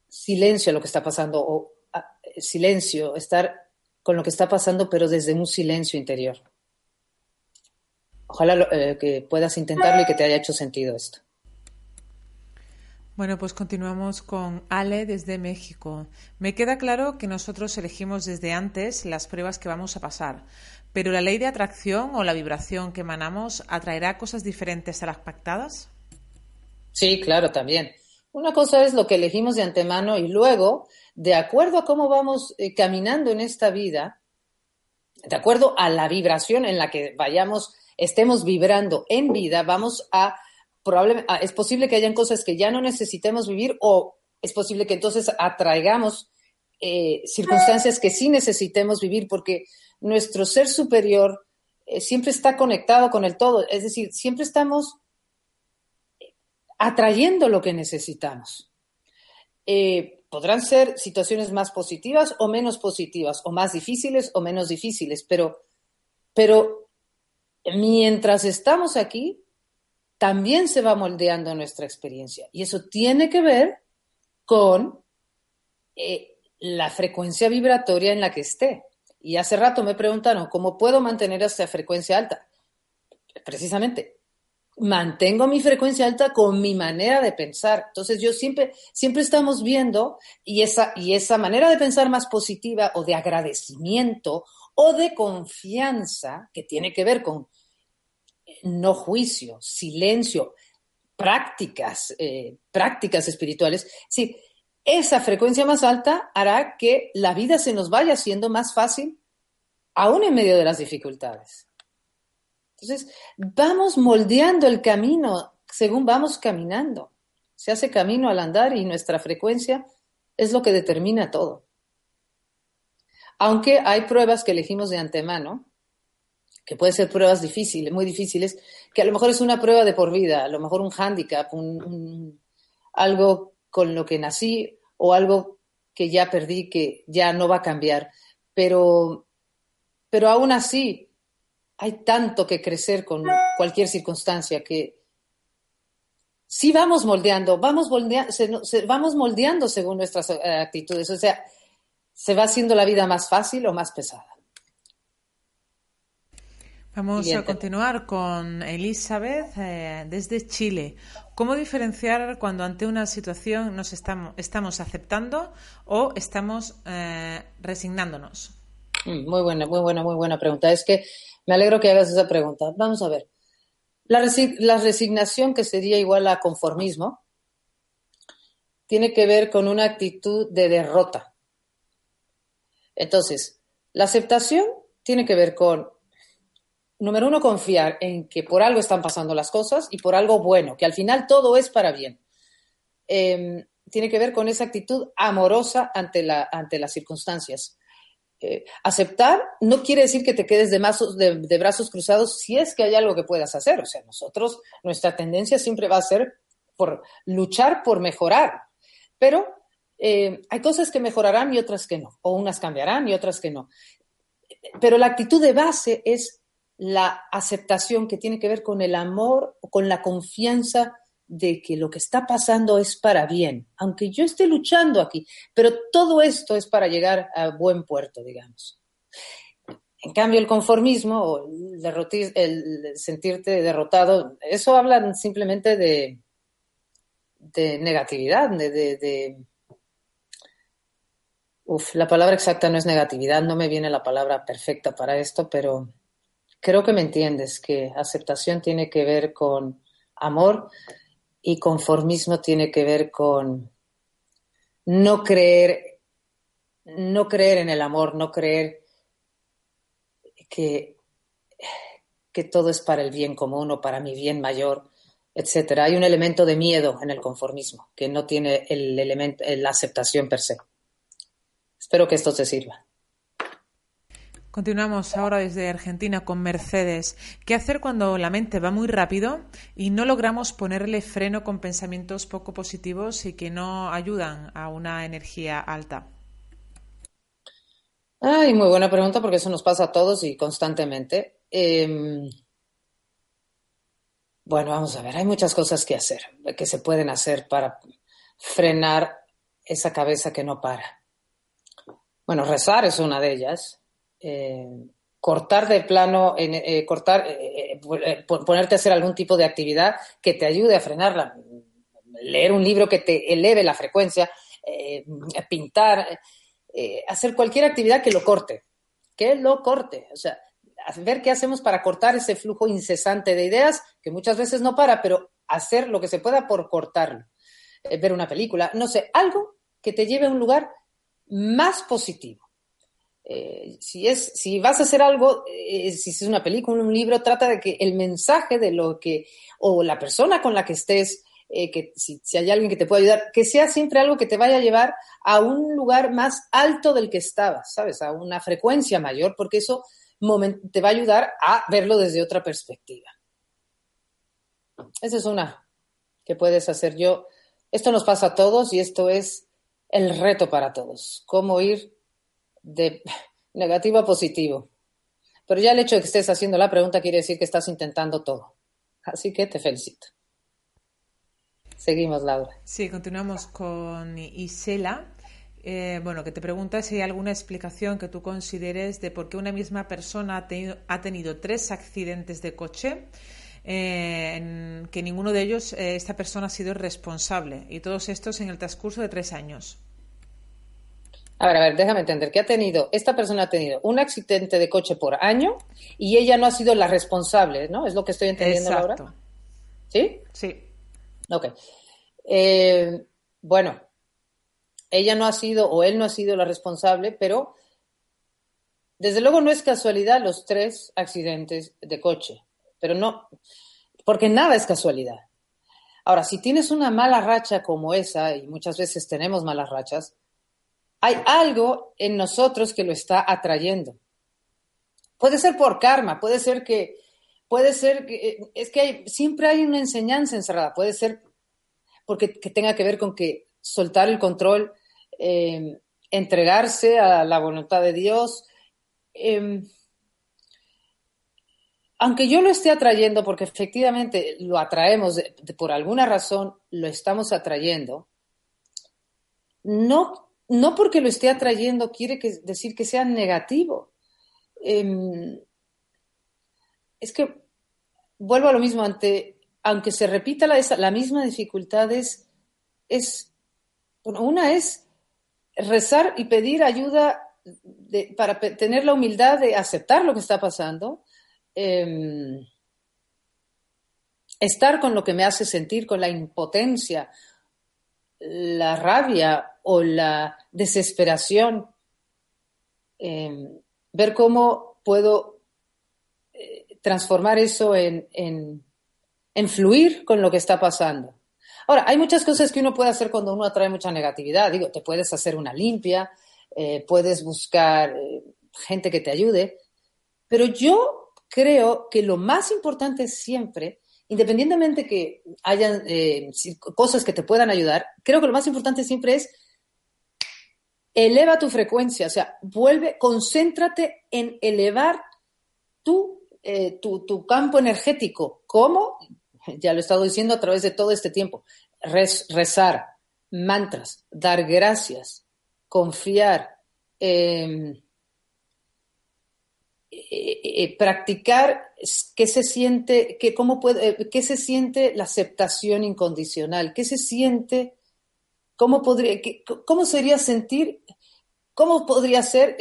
Speaker 1: silencio a lo que está pasando o silencio, estar con lo que está pasando, pero desde un silencio interior. Ojalá eh, que puedas intentarlo y que te haya hecho sentido esto.
Speaker 2: Bueno, pues continuamos con Ale desde México. Me queda claro que nosotros elegimos desde antes las pruebas que vamos a pasar, pero la ley de atracción o la vibración que emanamos atraerá cosas diferentes a las pactadas.
Speaker 1: Sí, claro, también. Una cosa es lo que elegimos de antemano y luego de acuerdo a cómo vamos eh, caminando en esta vida, de acuerdo a la vibración en la que vayamos, estemos vibrando en vida, vamos a, es posible que hayan cosas que ya no necesitemos vivir o es posible que entonces atraigamos eh, circunstancias que sí necesitemos vivir porque nuestro ser superior eh, siempre está conectado con el todo, es decir, siempre estamos atrayendo lo que necesitamos podrán ser situaciones más positivas o menos positivas, o más difíciles o menos difíciles, pero, pero mientras estamos aquí, también se va moldeando nuestra experiencia. Y eso tiene que ver con eh, la frecuencia vibratoria en la que esté. Y hace rato me preguntaron, ¿cómo puedo mantener esa frecuencia alta? Precisamente, mantengo mi frecuencia alta con mi manera de pensar. Entonces yo siempre, siempre estamos viendo y esa, y esa manera de pensar más positiva o de agradecimiento o de confianza que tiene que ver con no juicio, silencio, prácticas, eh, prácticas espirituales. Sí, esa frecuencia más alta hará que la vida se nos vaya haciendo más fácil aún en medio de las dificultades. Entonces, vamos moldeando el camino según vamos caminando. Se hace camino al andar y nuestra frecuencia es lo que determina todo. Aunque hay pruebas que elegimos de antemano, que pueden ser pruebas difíciles, muy difíciles, que a lo mejor es una prueba de por vida, a lo mejor un hándicap, algo con lo que nací o algo que ya perdí, que ya no va a cambiar. Pero, pero aún así, hay tanto que crecer con cualquier circunstancia que sí vamos moldeando, vamos, vamos moldeando según nuestras eh, actitudes. O sea, se va haciendo la vida más fácil o más pesada.
Speaker 2: Vamos a continuar con Elizabeth eh, desde Chile. ¿Cómo diferenciar cuando ante una situación nos estamos, estamos aceptando o estamos eh, resignándonos?
Speaker 1: Mm, muy buena, muy buena, muy buena pregunta. Es que me alegro que hagas esa pregunta. Vamos a ver. La, la resignación, que sería igual a conformismo, tiene que ver con una actitud de derrota. Entonces, la aceptación tiene que ver con número uno, confiar en que por algo están pasando las cosas y por algo bueno, que al final todo es para bien. Em, tiene que ver con esa actitud amorosa ante, la, ante las circunstancias. Eh, aceptar no quiere decir que te quedes de, brazos cruzados si es que hay algo que puedas hacer. O sea, nosotros, nuestra tendencia siempre va a ser por luchar por mejorar. Pero eh, hay cosas que mejorarán y otras que no, o unas cambiarán y otras que no. Pero la actitud de base es la aceptación que tiene que ver con el amor, con la confianza de que lo que está pasando es para bien, aunque yo esté luchando aquí, pero todo esto es para llegar a buen puerto, digamos. En cambio, el conformismo o el, sentirte derrotado, eso habla simplemente de, de negatividad, de, de Uf, la palabra exacta no es negatividad, no me viene la palabra perfecta para esto, pero creo que me entiendes, que aceptación tiene que ver con amor y conformismo tiene que ver con no creer, no creer en el amor, no creer que, que todo es para el bien común o para mi bien mayor, etcétera. Hay un elemento de miedo en el conformismo que no tiene el elemento, la aceptación per se. Espero que esto te sirva.
Speaker 2: Continuamos ahora desde Argentina con Mercedes. ¿Qué hacer cuando la mente va muy rápido y no logramos ponerle freno con pensamientos poco positivos y que no ayudan a una energía alta?
Speaker 1: Ay, muy buena pregunta porque eso nos pasa a todos y constantemente. Em, bueno, vamos a ver, hay muchas cosas que hacer, que se pueden hacer para frenar esa cabeza que no para. Bueno, rezar es una de ellas cortar de plano, eh, cortar, eh, ponerte a hacer algún tipo de actividad que te ayude a frenarla, leer un libro que te eleve la frecuencia, pintar, hacer cualquier actividad que lo corte, que lo corte, o sea, ver qué hacemos para cortar ese flujo incesante de ideas que muchas veces no para, pero hacer lo que se pueda por cortarlo, ver una película, no sé, algo que te lleve a un lugar más positivo eh, si, es, si vas a hacer algo, eh, si es una película, un libro, trata de que el mensaje de lo que, o la persona con la que estés, eh, que si, hay alguien que te pueda ayudar, que sea siempre algo que te vaya a llevar a un lugar más alto del que estabas, ¿sabes? A una frecuencia mayor, porque eso te va a ayudar a verlo desde otra perspectiva. Esa es una que puedes hacer yo. Esto nos pasa a todos y esto es el reto para todos. Cómo ir de negativo a positivo. Pero ya el hecho de que estés haciendo la pregunta quiere decir que estás intentando todo. Así que te felicito. Seguimos, Laura.
Speaker 2: Sí, continuamos con Isela. Eh, bueno, que te pregunta si hay alguna explicación que tú consideres de por qué una misma persona ha tenido, ha tenido tres accidentes de coche, eh, en que ninguno de ellos eh, esta persona ha sido responsable, y todos estos en el transcurso de tres años.
Speaker 1: A ver, a ver, déjame entender que ha tenido, esta persona ha tenido un accidente de coche por año y ella no ha sido la responsable, ¿no? Es lo que estoy entendiendo ahora. ¿Sí?
Speaker 2: Sí.
Speaker 1: Ok. Eh, bueno, ella no ha sido o él no ha sido la responsable, pero desde luego no es casualidad los tres accidentes de coche, pero no, porque nada es casualidad. Ahora, si tienes una mala racha como esa, y muchas veces tenemos malas rachas, hay algo en nosotros que lo está atrayendo. Puede ser por karma, puede ser que, puede ser que, es que siempre hay una enseñanza encerrada, puede ser porque tenga que ver con que soltar el control, em, entregarse a la voluntad de Dios. Em, aunque yo lo esté atrayendo, porque efectivamente lo atraemos, por alguna razón lo estamos atrayendo, no no porque lo esté atrayendo quiere decir que sea negativo. Em, es que vuelvo a lo mismo, ante, aunque se repita la, misma dificultad, es, una es rezar y pedir ayuda para tener la humildad de aceptar lo que está pasando, em, estar con lo que me hace sentir, con la impotencia, la rabia o la desesperación, em, ver cómo puedo eh, transformar eso en, en, fluir con lo que está pasando. Ahora, hay muchas cosas que uno puede hacer cuando uno atrae mucha negatividad. Digo, te puedes hacer una limpia, eh, puedes buscar eh, gente que te ayude, pero yo creo que lo más importante siempre, independientemente que hayan eh, cosas que te puedan ayudar, creo que lo más importante siempre es eleva tu frecuencia, o sea, vuelve, concéntrate en elevar tu, tu, campo energético. ¿Cómo? Ya lo he estado diciendo a través de todo este tiempo. rezar, mantras, dar gracias, confiar, em, eh, eh, practicar qué se siente, que, cómo puede, eh, qué se siente la aceptación incondicional, qué se siente, cómo podría, cómo sería sentir, cómo podría ser,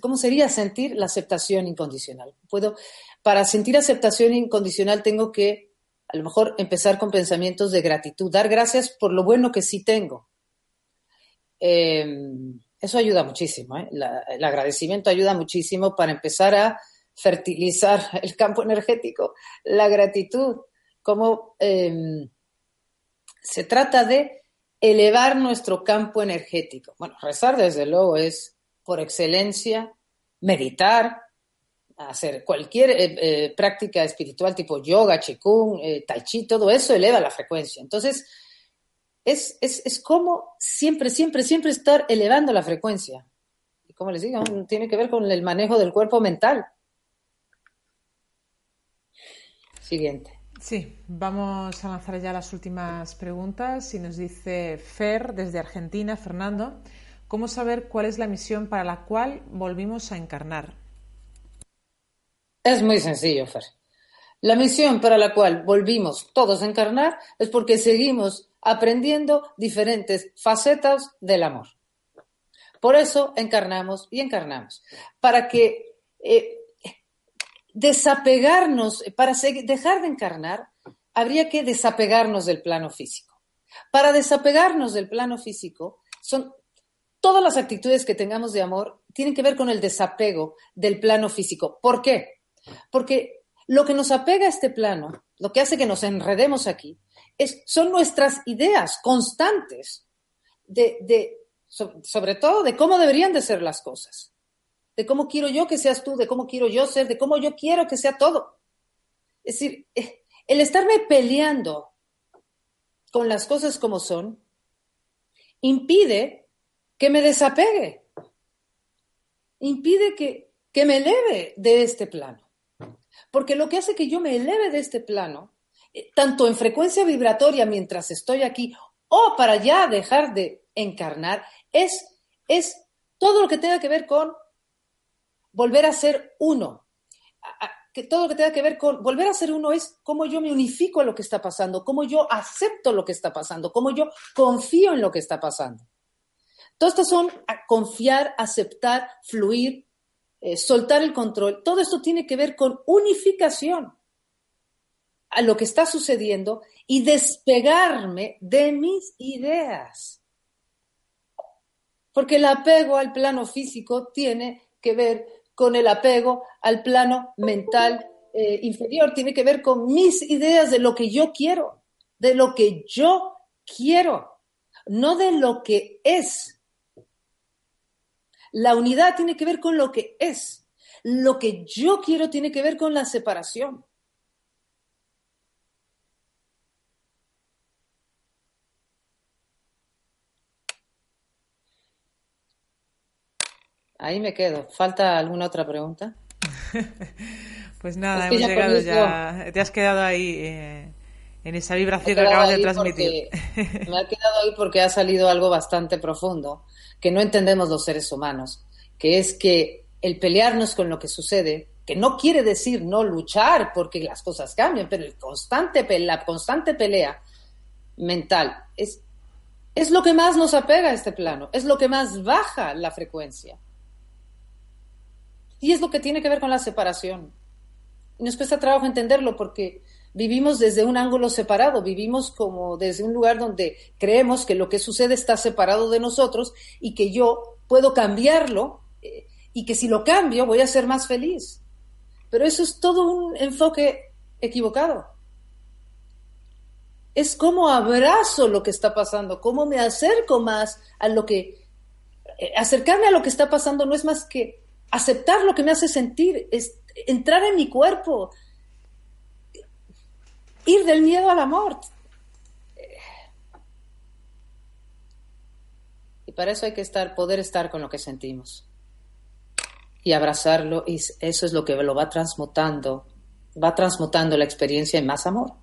Speaker 1: cómo sería sentir la aceptación incondicional. Puedo, para sentir aceptación incondicional tengo que a lo mejor empezar con pensamientos de gratitud, dar gracias por lo bueno que sí tengo. Em, eso ayuda muchísimo, ¿eh? el agradecimiento ayuda muchísimo para empezar a fertilizar el campo energético. La gratitud, como em, se trata de elevar nuestro campo energético. Bueno, rezar desde luego es por excelencia, meditar, hacer cualquier eh, eh, práctica espiritual tipo yoga, chikung, tai chi, todo eso eleva la frecuencia. Entonces, es, es, es como siempre, siempre, siempre estar elevando la frecuencia. Y como les digo, tiene que ver con el manejo del cuerpo mental. Siguiente.
Speaker 2: Sí, vamos a lanzar ya las últimas preguntas. Y nos dice Fer, desde Argentina, Fernando, ¿cómo saber cuál es la misión para la cual volvimos a encarnar?
Speaker 1: Es muy sencillo, Fer. La misión para la cual volvimos todos a encarnar es porque seguimos aprendiendo diferentes facetas del amor. Por eso encarnamos y encarnamos, para que eh, desapegarnos, para dejar de encarnar, habría que desapegarnos del plano físico. Para desapegarnos del plano físico, son todas las actitudes que tengamos de amor tienen que ver con el desapego del plano físico. ¿Por qué? Porque lo que nos apega a este plano, lo que hace que nos enredemos aquí, son nuestras ideas constantes de, sobre todo de cómo deberían de ser las cosas, de cómo quiero yo que seas tú, de cómo quiero yo ser, de cómo yo quiero que sea todo. Es decir, eh, el estarme peleando con las cosas como son impide que me desapegue, impide que, que me eleve de este plano. Porque lo que hace que yo me eleve de este plano tanto en frecuencia vibratoria mientras estoy aquí o para ya dejar de encarnar, es, es todo lo que tenga que ver con volver a ser uno. Que todo lo que tenga que ver con volver a ser uno es cómo yo me unifico a lo que está pasando, cómo yo acepto lo que está pasando, cómo yo confío en lo que está pasando. Todos estos son confiar, aceptar, fluir, eh, soltar el control. Todo esto tiene que ver con unificación a lo que está sucediendo y despegarme de mis ideas. Porque el apego al plano físico tiene que ver con el apego al plano mental eh, inferior, tiene que ver con mis ideas de lo que yo quiero, de lo que yo quiero, no de lo que es. La unidad tiene que ver con lo que es. Lo que yo quiero tiene que ver con la separación. Ahí me quedo. ¿Falta alguna otra pregunta?
Speaker 2: pues nada, hemos llegado ya. Te has quedado ahí eh, en esa vibración que acabas de transmitir.
Speaker 1: me ha quedado ahí porque ha salido algo bastante profundo que no entendemos los seres humanos, que es que el pelearnos con lo que sucede que no quiere decir no luchar porque las cosas cambian, pero el constante, la constante pelea mental es, es lo que más nos apega a este plano, es lo que más baja la frecuencia. Y es lo que tiene que ver con la separación. Nos cuesta trabajo entenderlo porque vivimos desde un ángulo separado, vivimos como desde un lugar donde creemos que lo que sucede está separado de nosotros y que yo puedo cambiarlo eh, y que si lo cambio voy a ser más feliz. Pero eso es todo un enfoque equivocado. Es cómo abrazo lo que está pasando, cómo me acerco más a lo que... Eh, acercarme a lo que está pasando no es más que aceptar lo que me hace sentir, es entrar en mi cuerpo, ir del miedo al amor. Y para eso hay que estar, poder estar con lo que sentimos y abrazarlo y eso es lo que lo va transmutando, va transmutando la experiencia en más amor.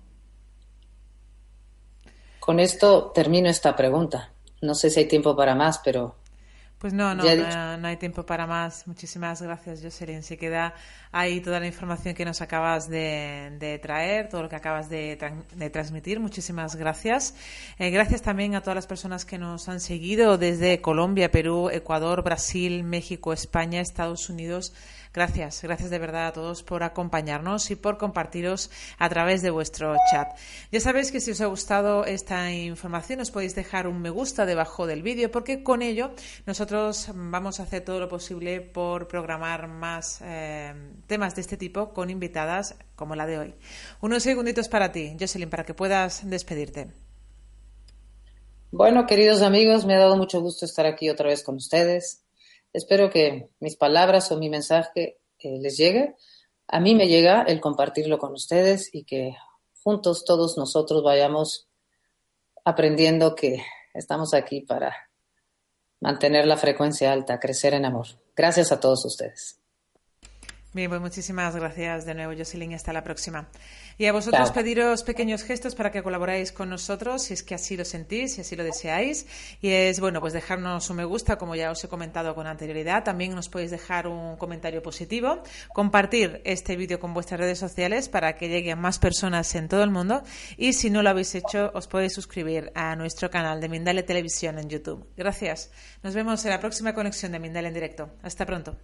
Speaker 1: Con esto termino esta pregunta. No sé si hay tiempo para más, pero
Speaker 2: pues no, no, no, hay tiempo para más. Muchísimas gracias, Jocelyn. Se queda ahí toda la información que nos acabas de, traer, todo lo que acabas de, transmitir. Muchísimas gracias. Eh, gracias también a todas las personas que nos han seguido desde Colombia, Perú, Ecuador, Brasil, México, España, Estados Unidos. Gracias, gracias de verdad a todos por acompañarnos y por compartiros a través de vuestro chat. Ya sabéis que si os ha gustado esta información os podéis dejar un me gusta debajo del vídeo porque con ello nosotros vamos a hacer todo lo posible por programar más eh, temas de este tipo con invitadas como la de hoy. Unos segunditos para ti, Jocelyn, para que puedas despedirte.
Speaker 1: Bueno, queridos amigos, me ha dado mucho gusto estar aquí otra vez con ustedes. Espero que mis palabras o mi mensaje eh, les llegue. A mí me llega el compartirlo con ustedes y que juntos todos nosotros vayamos aprendiendo que estamos aquí para mantener la frecuencia alta, crecer en amor. Gracias a todos ustedes.
Speaker 2: Bien, pues muchísimas gracias de nuevo, Jocelyn. Hasta la próxima. Y a vosotros pediros pequeños gestos para que colaboráis con nosotros, si es que así lo sentís, si así lo deseáis. Y es, bueno, pues dejarnos un me gusta, como ya os he comentado con anterioridad. También nos podéis dejar un comentario positivo, compartir este vídeo con vuestras redes sociales para que llegue a más personas en todo el mundo. Y si no lo habéis hecho, os podéis suscribir a nuestro canal de Mindale Televisión en YouTube. Gracias. Nos vemos en la próxima conexión de Mindale en directo. Hasta pronto.